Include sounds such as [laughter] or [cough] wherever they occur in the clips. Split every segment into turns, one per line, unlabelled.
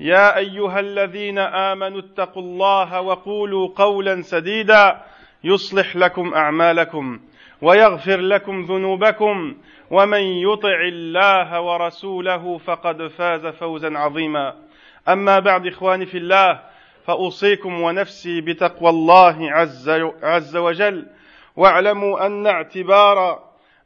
يا أيها الذين آمنوا اتقوا الله وقولوا قولا سديدا يصلح لكم أعمالكم ويغفر لكم ذنوبكم ومن يطع الله ورسوله فقد فاز فوزا عظيما. أما بعد إخواني في الله فأوصيكم ونفسي بتقوى الله عز, عز وجل. واعلموا أن اعتبار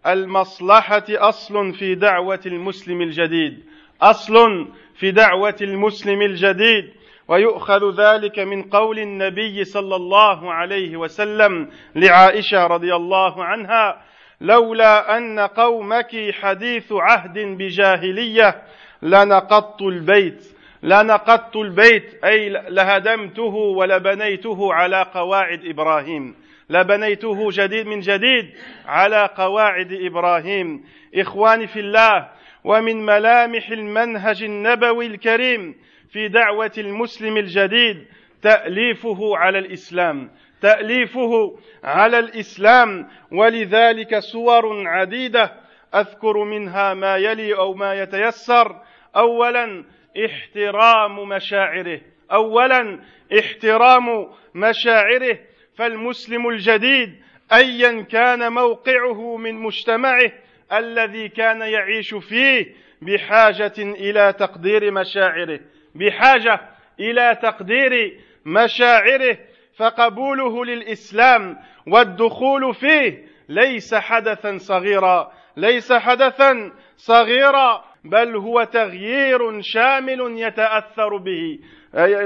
المصلحة أصل في دعوة المسلم الجديد. أصل في دعوة المسلم الجديد ويؤخذ ذلك من قول النبي صلى الله عليه وسلم لعائشة رضي الله عنها لولا أن قومك حديث عهد بجاهلية لنقضت البيت لنقضت البيت أي لهدمته ولبنيته على قواعد إبراهيم. لبنيته جديد من جديد على قواعد إبراهيم. إخواني في الله ومن ملامح المنهج النبوي الكريم في دعوة المسلم الجديد تأليفه على الإسلام تأليفه على الإسلام. ولذلك صور عديدة أذكر منها ما يلي أو ما يتيسر. اولا احترام مشاعره. اولا احترام مشاعره. فالمسلم الجديد ايا كان موقعه من مجتمعه الذي كان يعيش فيه بحاجة إلى تقدير مشاعره بحاجة إلى تقدير مشاعره فقبوله للإسلام والدخول فيه ليس حدثا صغيرا ليس حدثا صغيرا بل هو تغيير شامل يتأثر به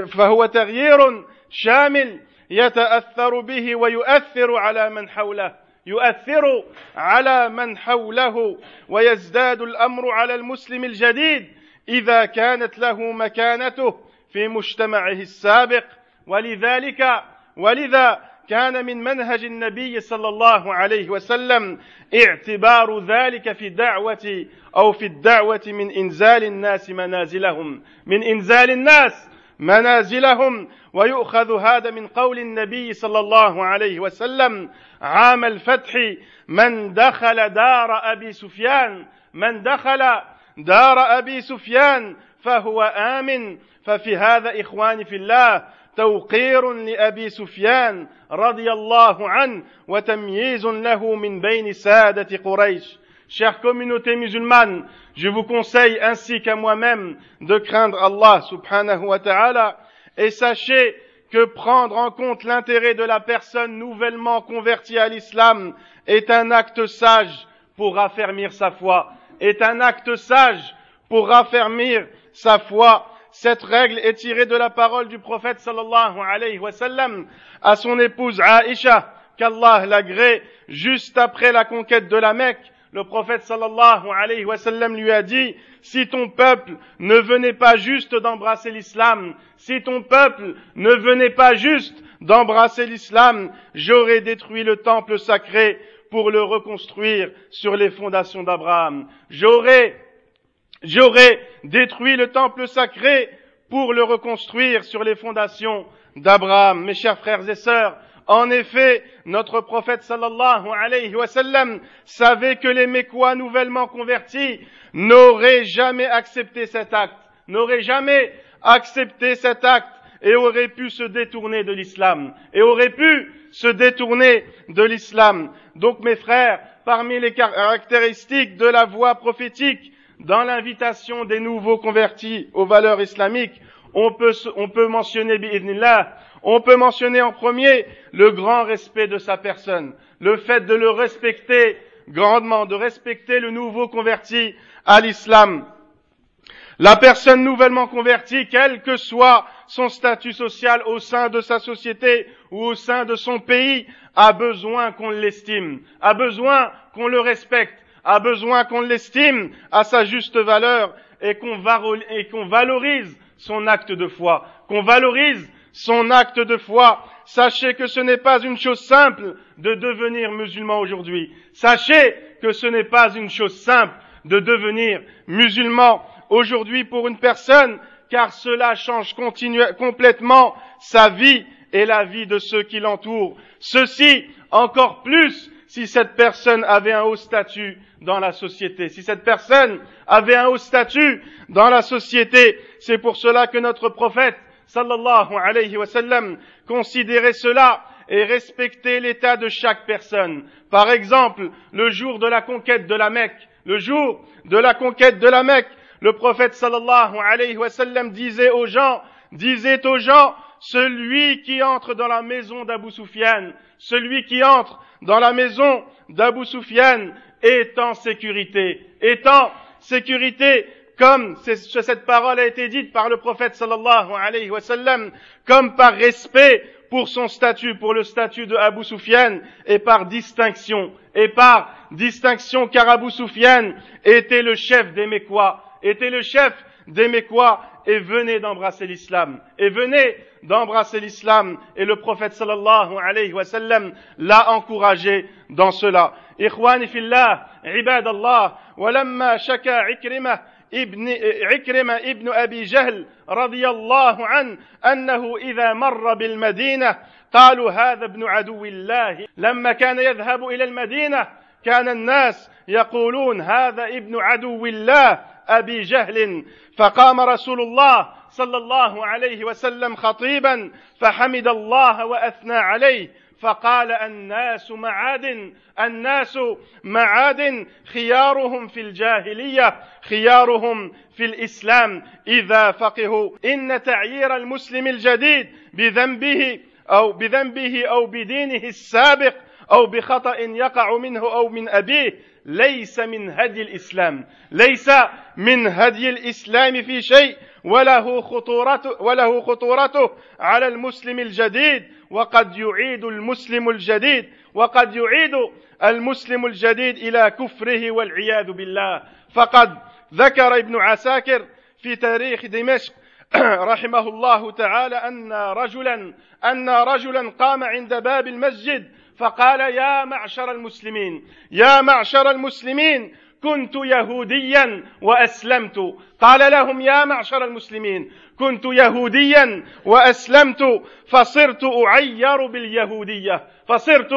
فهو تغيير شامل يتأثر به ويؤثر على من حوله يؤثر على من حوله ويزداد الأمر على المسلم الجديد إذا كانت له مكانته في مجتمعه السابق. ولذلك ولذا كان من منهج النبي صلى الله عليه وسلم اعتبار ذلك في الدعوه أو في الدعوة من إنزال الناس منازلهم من إنزال الناس. منازلهم ويؤخذ هذا من قول النبي صلى الله عليه وسلم عام الفتح من دخل دار أبي سفيان من دخل دار أبي سفيان فهو آمن. ففي هذا اخواني في الله توقير لأبي سفيان رضي الله عنه وتمييز له من بين سادة قريش. Chère communauté musulmane, je vous conseille ainsi qu'à moi-même de craindre Allah subhanahu wa ta'ala et sachez que prendre en compte l'intérêt de la personne nouvellement convertie à l'islam est un acte sage pour raffermir sa foi, est un acte sage pour raffermir sa foi. Cette règle est tirée de la parole du prophète sallallahu alayhi wa à son épouse Aïcha, qu'Allah l'agrée juste après la conquête de la Mecque le prophète sallallahu alayhi wa sallam lui a dit, si ton peuple ne venait pas juste d'embrasser l'islam, si ton peuple ne venait pas juste d'embrasser l'islam, j'aurais détruit le temple sacré pour le reconstruire sur les fondations d'Abraham. J'aurais, j'aurais détruit le temple sacré pour le reconstruire sur les fondations d'Abraham. Mes chers frères et sœurs, en effet, notre prophète sallallahu alayhi wa sallam savait que les Mécois nouvellement convertis n'auraient jamais accepté cet acte, n'auraient jamais accepté cet acte et auraient pu se détourner de l'islam, et auraient pu se détourner de l'islam. Donc mes frères, parmi les caractéristiques de la voie prophétique dans l'invitation des nouveaux convertis aux valeurs islamiques, on peut, on peut mentionner, On peut mentionner en premier le grand respect de sa personne, le fait de le respecter grandement, de respecter le nouveau converti à l'islam. La personne nouvellement convertie, quel que soit son statut social au sein de sa société ou au sein de son pays, a besoin qu'on l'estime, a besoin qu'on le respecte, a besoin qu'on l'estime à sa juste valeur et qu'on valorise son acte de foi, qu'on valorise son acte de foi. Sachez que ce n'est pas une chose simple de devenir musulman aujourd'hui. Sachez que ce n'est pas une chose simple de devenir musulman aujourd'hui pour une personne, car cela change complètement sa vie et la vie de ceux qui l'entourent. Ceci encore plus si cette personne avait un haut statut dans la société. Si cette personne avait un haut statut dans la société, c'est pour cela que notre prophète, sallallahu alayhi wa sallam, cela et respectait l'état de chaque personne. Par exemple, le jour de la conquête de la Mecque, le jour de la conquête de la Mecque, le prophète sallallahu alayhi wa sallam disait aux gens, disait aux gens, celui qui entre dans la maison d'Abu Sufyan, celui qui entre dans la maison d'Abu Sufyan est en sécurité, est en sécurité comme cette parole a été dite par le prophète sallallahu alayhi wa sallam, comme par respect pour son statut, pour le statut de Abu Sufyan, et par distinction, et par distinction car Abu Sufyan était le chef des Mécois, était le chef des Mécois, et venait d'embrasser l'islam, et venait d'embrasser l'islam, et le prophète sallallahu alayhi wa sallam l'a encouragé dans cela. ابن عكرمة ابن أبي جهل رضي الله عنه أنه إذا مر بالمدينة قالوا هذا ابن عدو الله. لما كان يذهب إلى المدينة كان الناس يقولون هذا ابن عدو الله أبي جهل. فقام رسول الله صلى الله عليه وسلم خطيبا فحمد الله وأثنى عليه. فقال الناس معادن الناس معادن خيارهم في الجاهلية خيارهم في الإسلام. إذا فقهوا إن تعيير المسلم الجديد بذنبه أو بذنبه أو بدينه السابق أو بخطأ يقع منه أو من أبيه ليس من هدي الإسلام. ليس من هدي الإسلام في شيء وله خطورته وله خطورته على المسلم الجديد وقد يعيد المسلم الجديد وقد يعيد المسلم الجديد إلى كفره والعياذ بالله. فقد ذكر ابن عساكر في تاريخ دمشق [clears throat] رحمه الله تعالى أن رجلا أن رجلا قام عند باب المسجد فقال يا معشر المسلمين يا معشر المسلمين كنت يهوديا وأسلمت. قال لهم يا معشر المسلمين كنت يهوديا وأسلمت فصرت أعير باليهودية فصرت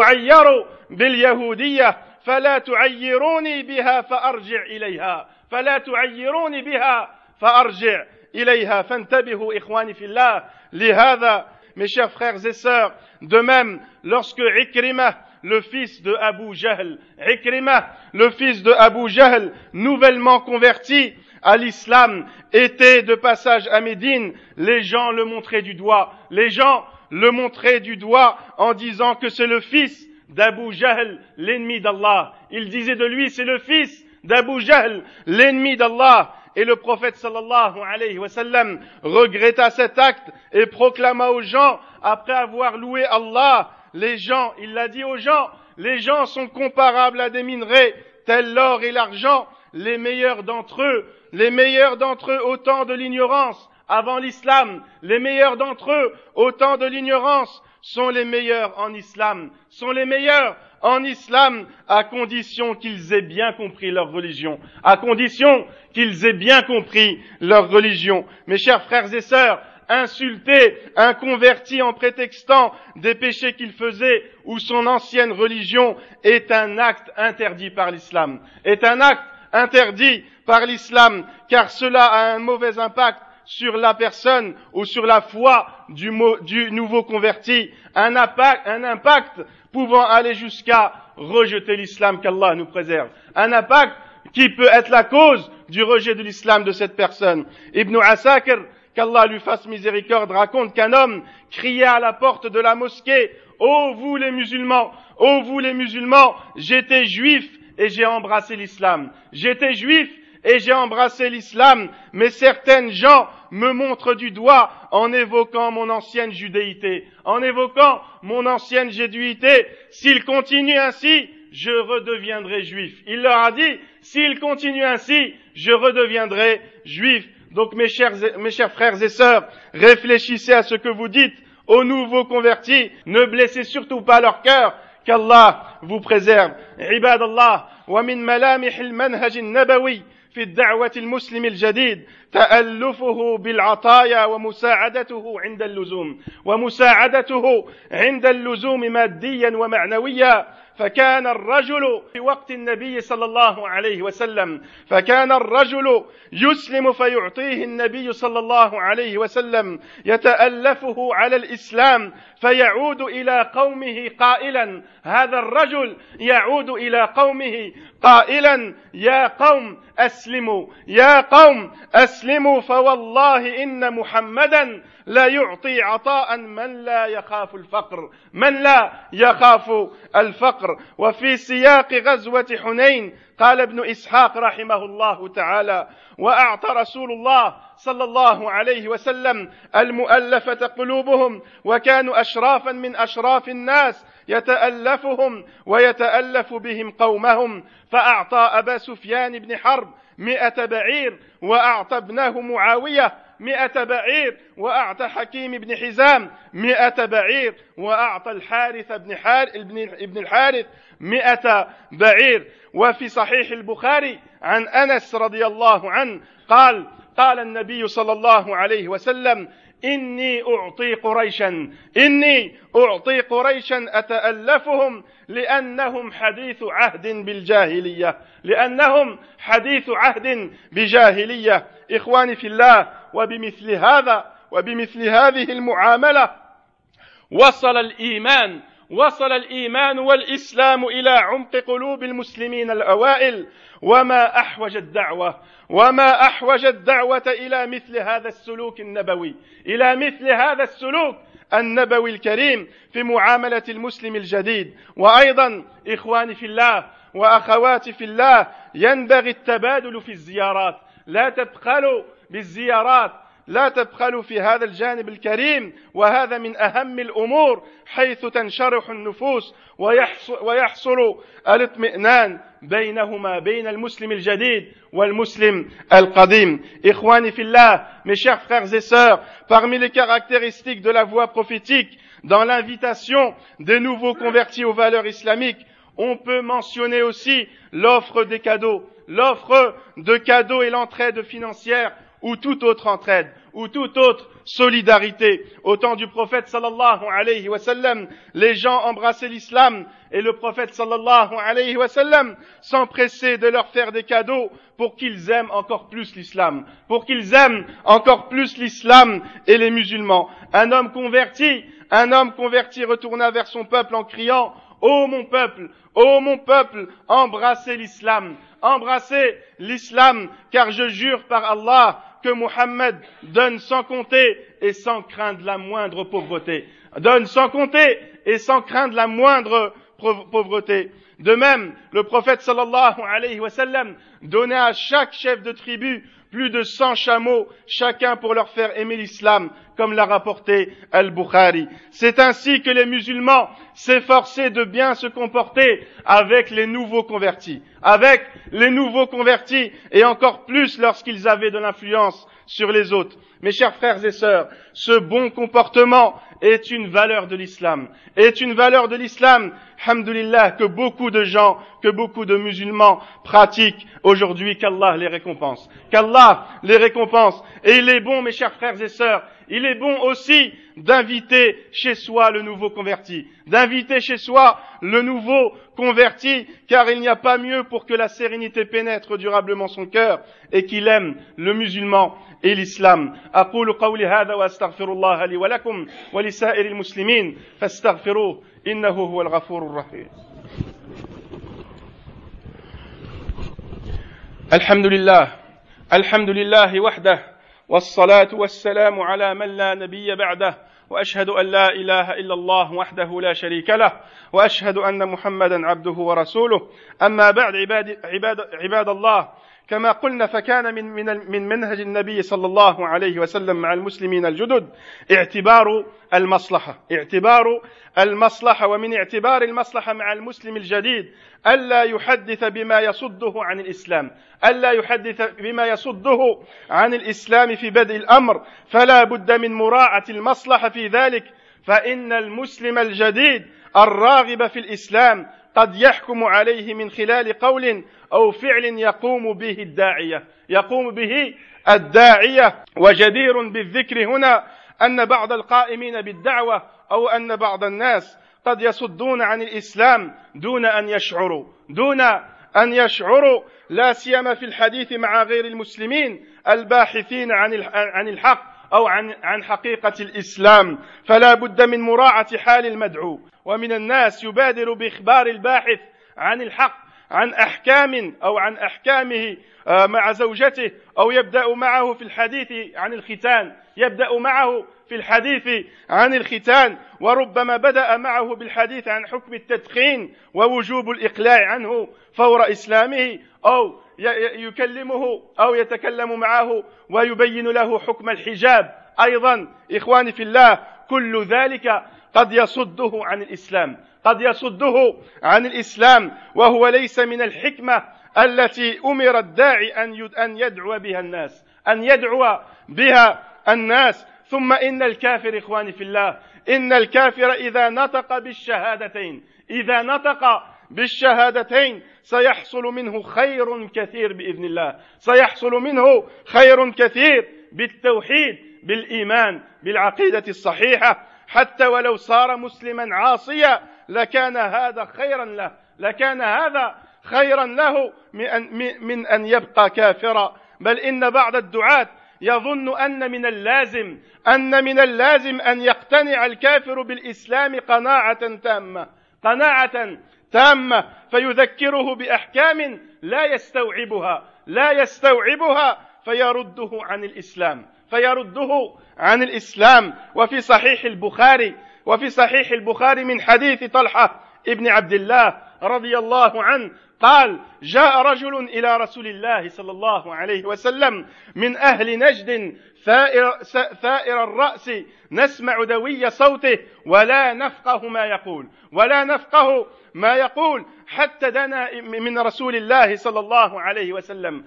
أعير باليهودية فلا تعيروني بها فأرجع إليها فلا تعيروني بها فأرجع إليها. فانتبهوا إخواني في الله لهذا mes chers frères et sœurs. De même lorsque Ikrimah le fils de Abu Jahl, Ikrima, le fils de Abu Jahl, nouvellement converti à l'islam, était de passage à Médine, les gens le montraient du doigt. Les gens le montraient du doigt en disant que c'est le fils d'Abu Jahl, l'ennemi d'Allah. Ils disaient de lui, c'est le fils d'Abu Jahl, l'ennemi d'Allah. Et le prophète sallallahu alayhi wa sallam regretta cet acte et proclama aux gens, après avoir loué Allah, les gens, il l'a dit aux gens, les gens sont comparables à des minerais, tels l'or et l'argent, les meilleurs d'entre eux, les meilleurs d'entre eux au de l'ignorance, avant l'islam, les meilleurs d'entre eux au temps de l'ignorance sont les meilleurs en islam, sont les meilleurs en islam à condition qu'ils aient bien compris leur religion, à condition qu'ils aient bien compris leur religion. Mes chers frères et sœurs, insulter un converti en prétextant des péchés qu'il faisait ou son ancienne religion est un acte interdit par l'islam, est un acte interdit par l'islam, car cela a un mauvais impact sur la personne ou sur la foi du, nouveau converti, un impact, pouvant aller jusqu'à rejeter l'islam qu'Allah nous préserve, un impact qui peut être la cause du rejet de l'islam de cette personne. Ibn Asakir qu'Allah lui fasse miséricorde, raconte qu'un homme criait à la porte de la mosquée, Ô vous les musulmans, ô vous les musulmans, j'étais juif et j'ai embrassé l'islam. J'étais juif et j'ai embrassé l'islam, mais certaines gens me montrent du doigt en évoquant mon ancienne judéité, en évoquant mon ancienne jéduité. S'ils continuent ainsi, je redeviendrai juif. Il leur a dit, s'ils continuent ainsi, je redeviendrai juif. Donc mes chers, mes chers frères et sœurs, réfléchissez à ce que vous dites aux nouveaux convertis, ne blessez surtout pas leur cœur, qu'Allah vous préserve. عباد الله ومن ملامح المنهج النبوي في الدعوة المسلم الجديد تألفه بالعطايا ومساعدته عند اللزوم ومساعدته عند اللزوم ماديا ومعنويا فكان الرجل في وقت النبي صلى الله عليه وسلم فكان الرجل يسلم فيعطيه النبي صلى الله عليه وسلم يتألفه على الإسلام فيعود إلى قومه قائلا هذا الرجل يعود إلى قومه قائلا يا قوم أسلموا يا قوم أسلموا فوالله إن محمدا لا يعطي عطاء من لا يخاف الفقر من لا يخاف الفقر. وفي سياق غزوة حنين قال ابن إسحاق رحمه الله تعالى وأعطى رسول الله صلى الله عليه وسلم المؤلفة قلوبهم وكانوا أشرافا من أشراف الناس يتألفهم ويتألف بهم قومهم. فأعطى أبا سفيان بن حرب مئة بعير وأعطى ابنه معاوية مئة بعير وأعطى حكيم بن حزام مئة بعير وأعطى الحارث بن, حار ابن الحارث مئة بعير. وفي صحيح البخاري عن أنس رضي الله عنه قال قال النبي صلى الله عليه وسلم إني أعطي قريشا إني أعطي قريشا أتألفهم لأنهم حديث عهد بالجاهلية لأنهم حديث عهد بجاهلية. إخواني في الله وبمثل هذا وبمثل هذه المعاملة وصل الإيمان وصل الإيمان والإسلام إلى عمق قلوب المسلمين الأوائل. وما أحوج الدعوة وما أحوج الدعوة إلى مثل هذا السلوك النبوي. إلى مثل هذا السلوك النبوي الكريم في معاملة المسلم الجديد. وأيضا إخواني في الله وأخواتي في الله ينبغي التبادل في الزيارات. لا تبخلوا بالزيارات لا تبخلوا في هذا الجانب الكريم وهذا من أهم الأمور حيث تنشرح النفوس ويحصل الاطمئنان بينهما بين المسلم الجديد والmuslim القديم إخواني في الله mes chers frères et sœurs parmi les caractéristiques de la voie prophétique dans l'invitation des nouveaux convertis aux valeurs islamiques on peut mentionner aussi l'offre des cadeaux l'offre de cadeaux et l'entraide financière ou toute autre entraide, ou toute autre solidarité. Au temps du prophète sallallahu alayhi wa sallam, les gens embrassaient l'islam et le prophète sallallahu alayhi wa sallam s'empressait de leur faire des cadeaux pour qu'ils aiment encore plus l'islam, pour qu'ils aiment encore plus l'islam et les musulmans. Un homme converti, un homme converti retourna vers son peuple en criant Ô mon peuple, ô mon peuple, embrassez l'islam, embrassez l'islam, car je jure par Allah que Muhammad donne sans compter et sans craindre la moindre pauvreté. Donne sans compter et sans craindre la moindre pauvreté. De même, le prophète sallallahu alayhi wa sallam donnait à chaque chef de tribu plus de 100 chameaux, chacun pour leur faire aimer l'islam, comme l'a rapporté Al-Bukhari. C'est ainsi que les musulmans s'efforçaient de bien se comporter avec les nouveaux convertis, avec les nouveaux convertis, et encore plus lorsqu'ils avaient de l'influence sur les autres. Mes chers frères et sœurs, ce bon comportement est une valeur de l'islam, est une valeur de l'islam, hamdulillah, que beaucoup de gens, que beaucoup de musulmans pratiquent aujourd'hui, qu'Allah les récompense, qu'Allah les récompense. Et il est bon, mes chers frères et sœurs, il est bon aussi d'inviter chez soi le nouveau converti, d'inviter chez soi le nouveau converti, car il n'y a pas mieux pour que la sérénité pénètre durablement son cœur et qu'il aime le musulman et l'islam. أقول قولي هذا وأستغفر الله لي ولكم ولسائر المسلمين فاستغفروه إنه هو الغفور الرحيم. الحمد لله الحمد لله وحده والصلاة والسلام على من لا نبي بعده وأشهد أن لا إله إلا الله وحده لا شريك له وأشهد أن محمدا عبده ورسوله. أما بعد عباد عباد عباد الله كما قلنا فكان من من من منهج النبي صلى الله عليه وسلم مع المسلمين الجدد اعتبار المصلحة اعتبار المصلحة ومن اعتبار المصلحة مع المسلم الجديد الا يحدث بما يصده عن الإسلام الا يحدث بما يصده عن الإسلام في بدء الأمر فلا بد من مراعاة المصلحة في ذلك فإن المسلم الجديد الراغب في الإسلام قد يحكم عليه من خلال قول أو فعل يقوم به الداعية. يقوم به الداعية. وجدير بالذكر هنا أن بعض القائمين بالدعوة أو أن بعض الناس قد يصدون عن الإسلام دون أن يشعروا. دون أن يشعروا. لا سيما في الحديث مع غير المسلمين الباحثين عن الحق. أو عن عن حقيقة الإسلام فلا بد من مراعاة حال المدعو. ومن الناس يبادر بإخبار الباحث عن الحق عن أحكام أو عن أحكامه آه، مع زوجته أو يبدأ معه في الحديث عن الختان. يبدأ معه في الحديث عن الختان. وربما بدأ معه بالحديث عن حكم التدخين ووجوب الإقلاع عنه فور إسلامه أو يكلمه أو يتكلم معه ويبين له حكم الحجاب. أيضا اخواني في الله كل ذلك قد يصده عن الإسلام. قد يصده عن الإسلام وهو ليس من الحكمة التي أمر الداعي أن أن يدعو بها الناس. أن يدعو بها الناس. ثم إن الكافر إخواني في الله إن الكافر إذا نطق بالشهادتين إذا نطق بالشهادتين سيحصل منه خير كثير بإذن الله. سيحصل منه خير كثير بالتوحيد بالإيمان بالعقيدة الصحيحة. حتى ولو صار مسلما عاصيا لكان هذا خيرا له لكان هذا خيرا له من أن يبقى كافرا. بل إن بعض الدعاة يظن أن من اللازم أن من اللازم أن يقتنع الكافر بالإسلام قناعة تامة. قناعة تامة فيذكره بأحكام لا يستوعبها لا يستوعبها فيرده عن الإسلام فيرده عن الإسلام. وفي صحيح البخاري وفي صحيح البخاري من حديث طلحة ابن عبد الله رضي الله عنه قال جاء رجل إلى رسول الله صلى الله عليه وسلم من أهل نجد ثائر, ثائر الرأس نسمع دوي صوته ولا نفقه ما يقول ولا نفقه ما يقول حتى دنا من رسول الله صلى الله عليه وسلم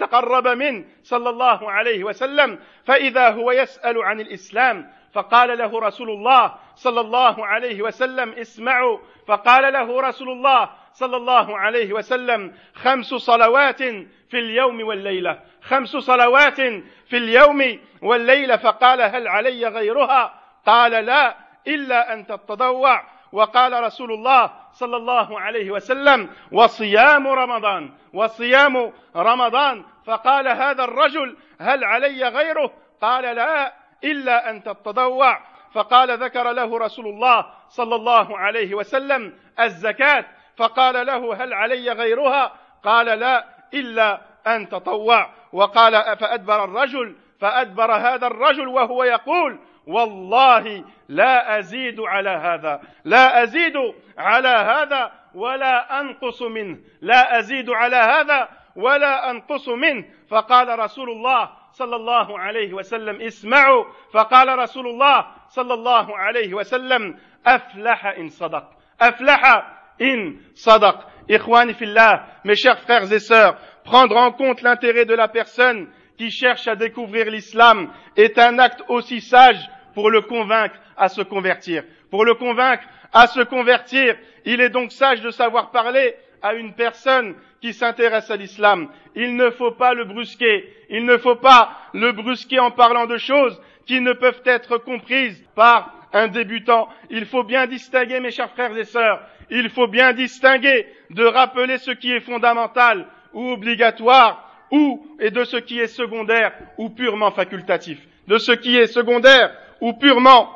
تقرب من صلى الله عليه وسلم فإذا هو يسأل عن الإسلام فقال له رسول الله صلى الله عليه وسلم اسمعوا فقال له رسول الله صلى الله عليه وسلم خمس صلوات في اليوم والليلة. خمس صلوات في اليوم والليلة. فقال هل علي غيرها؟ قال لا إلا أن تتضوع وقال رسول الله صلى الله عليه وسلم وصيام رمضان وصيام رمضان. فقال هذا الرجل هل علي غيره؟ قال لا إلا أن تتضوع فقال ذكر له رسول الله صلى الله عليه وسلم الزكاة. فقال له هل علي غيرها؟ قال لا إلا أن تطوع. وقال فأدبر الرجل فأدبر هذا الرجل وهو يقول والله لا أزيد على هذا لا أزيد على هذا ولا أنقص منه لا أزيد على هذا ولا أنقص منه. فقال رسول الله صلى الله عليه وسلم اسمعوا. فقال رسول الله صلى الله عليه وسلم أفلح إن صدق أفلح in sadaq. Ikhwan fillah, mes chers frères et sœurs, prendre en compte l'intérêt de la personne qui cherche à découvrir l'islam est un acte aussi sage pour le convaincre à se convertir. Pour le convaincre à se convertir, il est donc sage de savoir parler à une personne qui s'intéresse à l'islam. Il ne faut pas le brusquer. Il ne faut pas le brusquer en parlant de choses qui ne peuvent être comprises par un débutant. Il faut bien distinguer, mes chers frères et sœurs, il faut bien distinguer de rappeler ce qui est fondamental ou obligatoire ou et de ce qui est secondaire ou purement facultatif. De ce qui est secondaire ou purement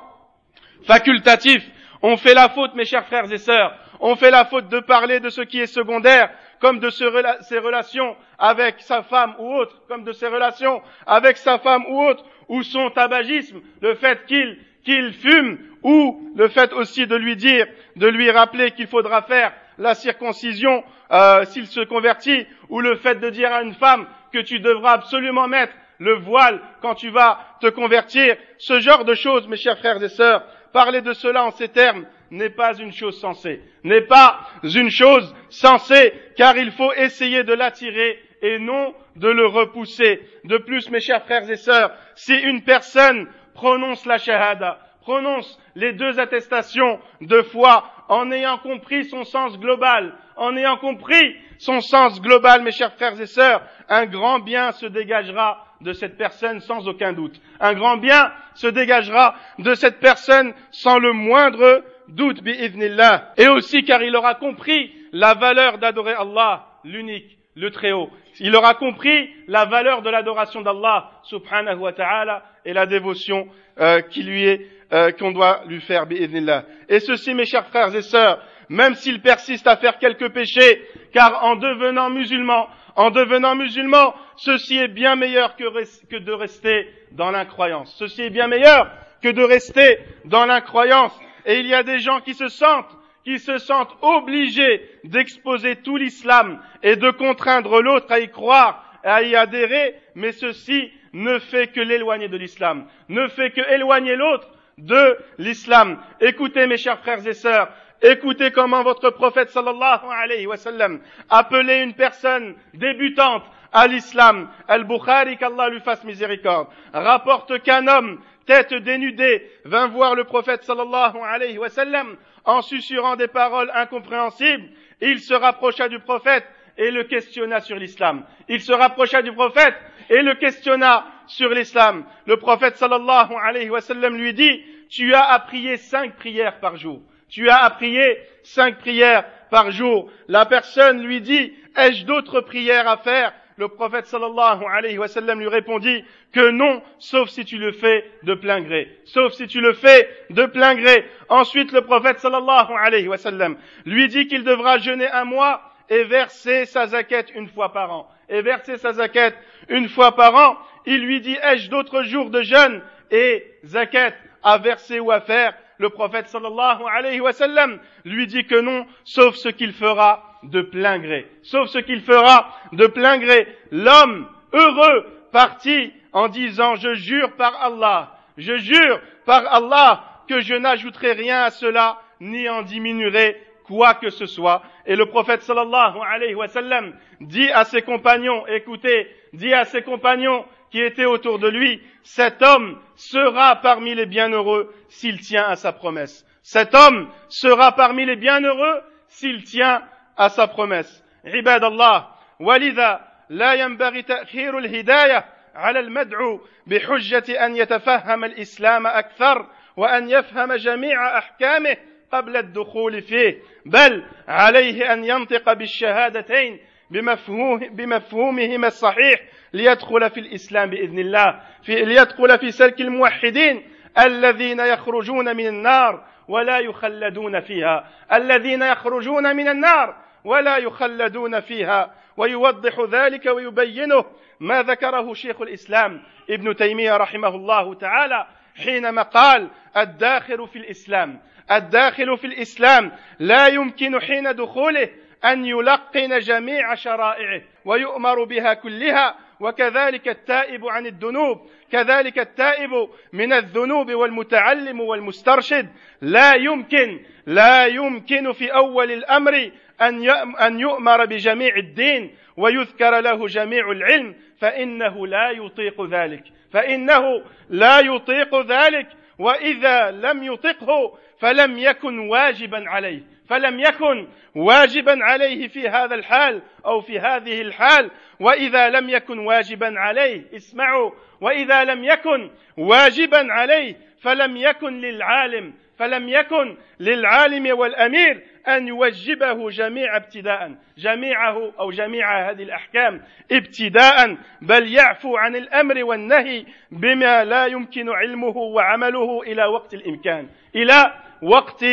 facultatif. On fait la faute, mes chers frères et sœurs, on fait la faute de parler de ce qui est secondaire comme de ses relations avec sa femme ou autre, comme de ses relations avec sa femme ou autre, ou son tabagisme, le fait qu'il qu'il fume, ou le fait aussi de lui dire, de lui rappeler qu'il faudra faire la circoncision euh, s'il se convertit, ou le fait de dire à une femme que tu devras absolument mettre le voile quand tu vas te convertir, ce genre de choses, mes chers frères et sœurs, parler de cela en ces termes n'est pas une chose sensée, n'est pas une chose sensée, car il faut essayer de l'attirer et non de le repousser. De plus, mes chers frères et sœurs, si une personne prononce la shahada, prononce les deux attestations de foi en ayant compris son sens global, en ayant compris son sens global, mes chers frères et sœurs, un grand bien se dégagera de cette personne sans aucun doute. Un grand bien se dégagera de cette personne sans le moindre doute, bi'idhnillah. Et aussi car il aura compris la valeur d'adorer Allah, l'unique, le Très-Haut. Il aura compris la valeur de l'adoration d'Allah, subhanahu wa ta'ala, et la dévotion euh, qui lui est, euh, qu'on doit lui faire. Et ceci, mes chers frères et sœurs, même s'il persiste à faire quelques péchés, car en devenant musulman, en devenant musulman, ceci est bien meilleur que, de rester dans l'incroyance. Ceci est bien meilleur que de rester dans l'incroyance. Et il y a des gens qui se sentent, qui se sentent obligés d'exposer tout l'islam et de contraindre l'autre à y croire, et à y adhérer, mais ceci ne fait que l'éloigner de l'islam, ne fait que éloigner l'autre de l'islam. Écoutez mes chers frères et sœurs, Écoutez comment votre prophète sallallahu alayhi wa sallam appelait une personne débutante à l'islam. Al-Bukhari, qu'Allah lui fasse miséricorde, rapporte qu'un homme, tête dénudée, vint voir le prophète sallallahu alayhi wa sallam en susurrant des paroles incompréhensibles. Il se rapprocha du prophète et le questionna sur l'islam. Il se rapprocha du prophète et le questionna sur l'islam. Le prophète sallallahu alayhi wa sallam lui dit, tu as à prier cinq prières par jour. Tu as à prier cinq prières par jour. La personne lui dit, ai-je d'autres prières à faire? Le prophète sallallahu alayhi wa sallam lui répondit que non, sauf si tu le fais de plein gré. Sauf si tu le fais de plein gré. Ensuite, le prophète sallallahu alayhi wa sallam lui dit qu'il devra jeûner un mois et verser sa zaquette une fois par an. Et verser sa zaquette une fois par an. Il lui dit, ai-je d'autres jours de jeûne et zaquette à verser ou à faire? le prophète sallallahu alayhi wa sallam lui dit que non, sauf ce qu'il fera de plein gré. Sauf ce qu'il fera de plein gré. L'homme heureux partit en disant, je jure par Allah, je jure par Allah que je n'ajouterai rien à cela, ni en diminuerai quoi que ce soit. Et le prophète sallallahu alayhi wa sallam dit à ses compagnons, écoutez, dit à ses compagnons, qui était autour de lui, cet homme sera parmi les bienheureux s'il tient à sa promesse. Cet homme sera parmi les bienheureux s'il tient à sa promesse. عباد الله ولذا لا ينبغي تأخير الهداية على المدعو بحجة أن يتفهم الإسلام أكثر وأن يفهم جميع أحكامه قبل الدخول فيه بل عليه أن ينطق بالشهادتين بمفهوم بمفهومهما الصحيح ليدخل في الإسلام بإذن الله في ليدخل في سلك الموحدين الذين يخرجون من النار ولا يخلدون فيها الذين يخرجون من النار ولا يخلدون فيها ويوضح ذلك ويبينه ما ذكره شيخ الإسلام ابن تيمية رحمه الله تعالى حينما قال الداخل في الإسلام الداخل في الإسلام لا يمكن حين دخوله أن يلقن جميع شرائعه ويؤمر بها كلها وكذلك التائب عن الذنوب كذلك التائب من الذنوب والمتعلم والمسترشد. لا يمكن لا يمكن في أول الأمر أن يؤمر بجميع الدين ويذكر له جميع العلم فإنه لا يطيق ذلك. فإنه لا يطيق ذلك وإذا لم يطقه فلم يكن واجبا عليه. فلم يكن واجبا عليه في هذا الحال أو في هذه الحال وإذا لم يكن واجبا عليه اسمعوا وإذا لم يكن واجبا عليه فلم يكن للعالم فلم يكن للعالم والأمير أن يوجبه جميع ابتداء جميعه أو جميع هذه الأحكام ابتداء بل يعفو عن الأمر والنهي بما لا يمكن علمه وعمله إلى وقت الإمكان. إلى وقت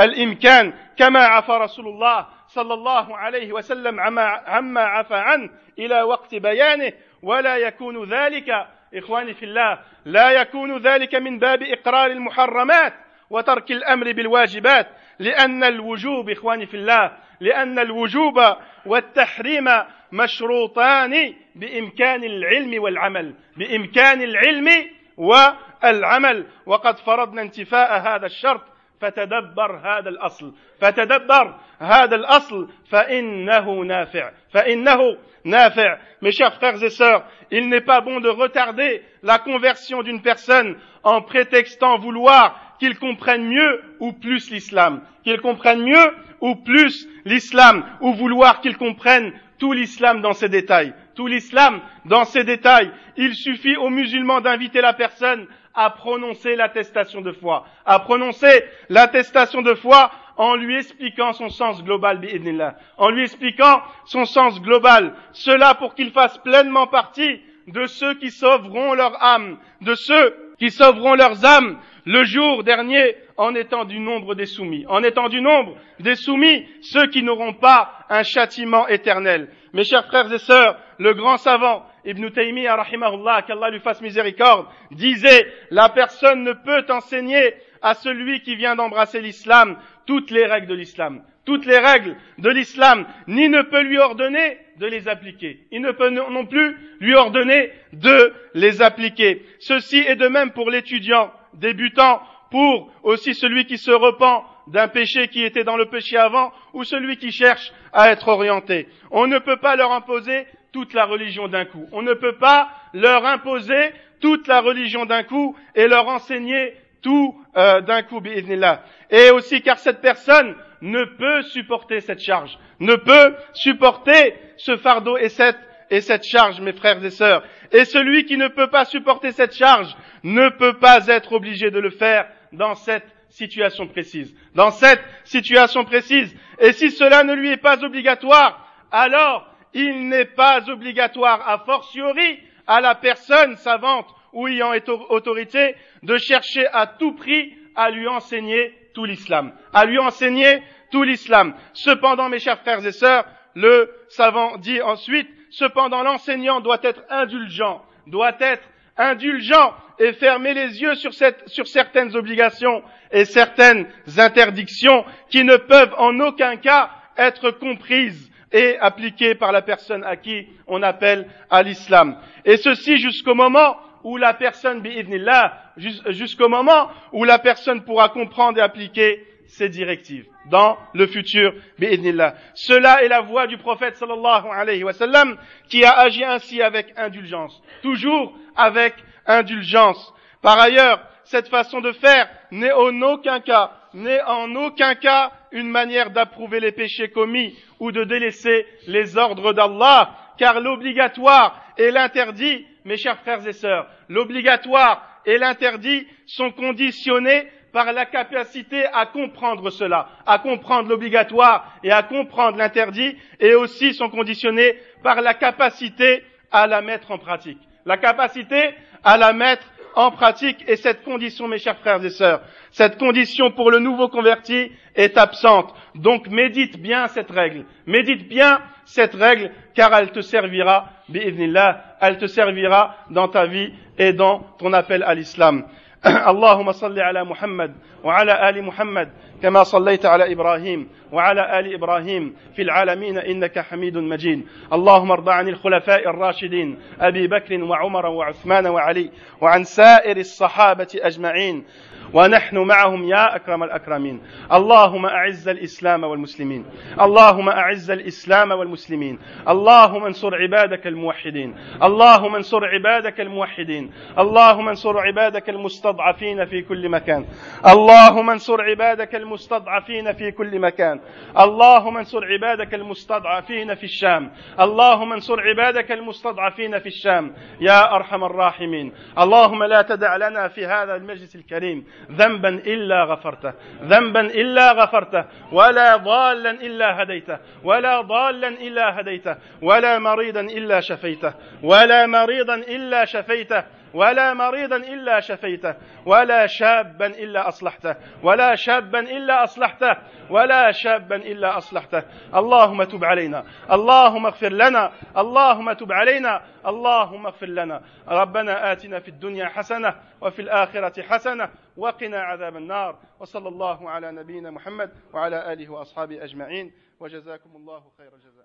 الإمكان كما عفى رسول الله صلى الله عليه وسلم عما عفى عنه إلى وقت بيانه. ولا يكون ذلك إخواني في الله لا يكون ذلك من باب إقرار المحرمات. وترك الأمر بالواجبات لأن الوجوب إخواني في الله لأن الوجوب والتحريم مشروطان بإمكان العلم والعمل بإمكان العلم والعمل. وقد فرضنا انتفاء هذا الشرط فتدبر هذا الأصل فتدبر هذا الأصل فإنه نافع فإنه نافع. Mes chers frères et sœurs, il n'est pas bon de retarder la conversion d'une personne en prétextant vouloir qu'il comprenne mieux ou plus l'islam, qu'il comprenne mieux ou plus l'islam, ou vouloir qu'il comprenne tout l'islam dans ses détails. Tout l'islam dans ses détails. Il suffit aux musulmans d'inviter la personne à prononcer l'attestation de foi, à prononcer l'attestation de foi en lui expliquant son sens global, en lui expliquant son sens global, cela pour qu'il fasse pleinement partie de ceux qui sauveront leur âme, de ceux qui sauveront leurs âmes le jour dernier en étant du nombre des soumis, en étant du nombre des soumis, ceux qui n'auront pas un châtiment éternel. Mes chers frères et sœurs, le grand savant Ibn Taymiyyah, rahimahullah, qu'Allah lui fasse miséricorde, disait, la personne ne peut enseigner à celui qui vient d'embrasser l'islam toutes les règles de l'islam, toutes les règles de l'islam, ni ne peut lui ordonner de les appliquer. Il ne peut non plus lui ordonner de les appliquer. Ceci est de même pour l'étudiant débutant, pour aussi celui qui se repent d'un péché qui était dans le péché avant, ou celui qui cherche à être orienté. On ne peut pas leur imposer toute la religion d'un coup. On ne peut pas leur imposer toute la religion d'un coup et leur enseigner tout euh, d'un coup, Et aussi car cette personne ne peut supporter cette charge, ne peut supporter ce fardeau et cette, et cette charge, mes frères et sœurs. Et celui qui ne peut pas supporter cette charge ne peut pas être obligé de le faire dans cette situation précise. Dans cette situation précise. Et si cela ne lui est pas obligatoire, alors il n'est pas obligatoire a fortiori à la personne savante ou ayant autorité de chercher à tout prix à lui enseigner tout l'islam, à lui enseigner tout l'islam. Cependant, mes chers frères et sœurs, le savant dit ensuite, cependant l'enseignant doit être indulgent, doit être indulgent et fermer les yeux sur, certaines obligations et certaines interdictions qui ne peuvent en aucun cas être comprises et appliqué par la personne à qui on appelle à l'islam. Et ceci jusqu'au moment où la personne, jusqu'au moment où la personne pourra comprendre et appliquer ces directives dans le futur, Cela est la voie du prophète sallallahu alayhi wa sallam qui a agi ainsi avec indulgence. Toujours avec indulgence. Par ailleurs, cette façon de faire n'est en aucun cas, n'est en aucun cas une manière d'approuver les péchés commis ou de délaisser les ordres d'Allah, car l'obligatoire et l'interdit, mes chers frères et sœurs, l'obligatoire et l'interdit sont conditionnés par la capacité à comprendre cela, à comprendre l'obligatoire et à comprendre l'interdit, et aussi sont conditionnés par la capacité à la mettre en pratique. La capacité à la mettre en pratique et cette condition, mes chers frères et sœurs, cette condition pour le nouveau converti est absente. Donc médite bien cette règle. Médite bien cette règle car elle te servira, elle te servira dans ta vie et dans ton appel à l'islam. [clears throat] اللهم صل على محمد وعلى آل محمد كما صليت على إبراهيم وعلى آل إبراهيم في العالمين إنك حميد مجيد. اللهم ارض عن الخلفاء الراشدين أبي بكر وعمر وعثمان وعلي وعن سائر الصحابة أجمعين. ونحن معهم يا أكرم الأكرمين. اللهم أعز الإسلام والمسلمين. اللهم أعز الإسلام والمسلمين. اللهم انصر عبادك الموحدين. اللهم انصر عبادك الموحدين. اللهم انصر عبادك المستضعفين في كل مكان. اللهم انصر عبادك المستضعفين في كل مكان. اللهم انصر عبادك المستضعفين في الشام. اللهم انصر عبادك المستضعفين في الشام. يا أرحم الراحمين. اللهم لا تدع لنا في هذا المجلس الكريم ذنبا إلا غفرته ذنبا إلا غفرته ولا ضالا إلا هديته ولا ضالا إلا هديته ولا مريضا إلا شفيته ولا مريضا إلا شفيته. ولا مريضا إلا شفيته ولا شابا إلا أصلحته ولا شابا إلا أصلحته ولا شابا إلا أصلحته. اللهم تب علينا اللهم اغفر لنا اللهم تب علينا اللهم اغفر لنا. ربنا آتنا في الدنيا حسنة وفي الآخرة حسنة وقنا عذاب النار. وصلى الله على نبينا محمد وعلى آله وأصحابه أجمعين. وجزاكم الله خير الجزاء.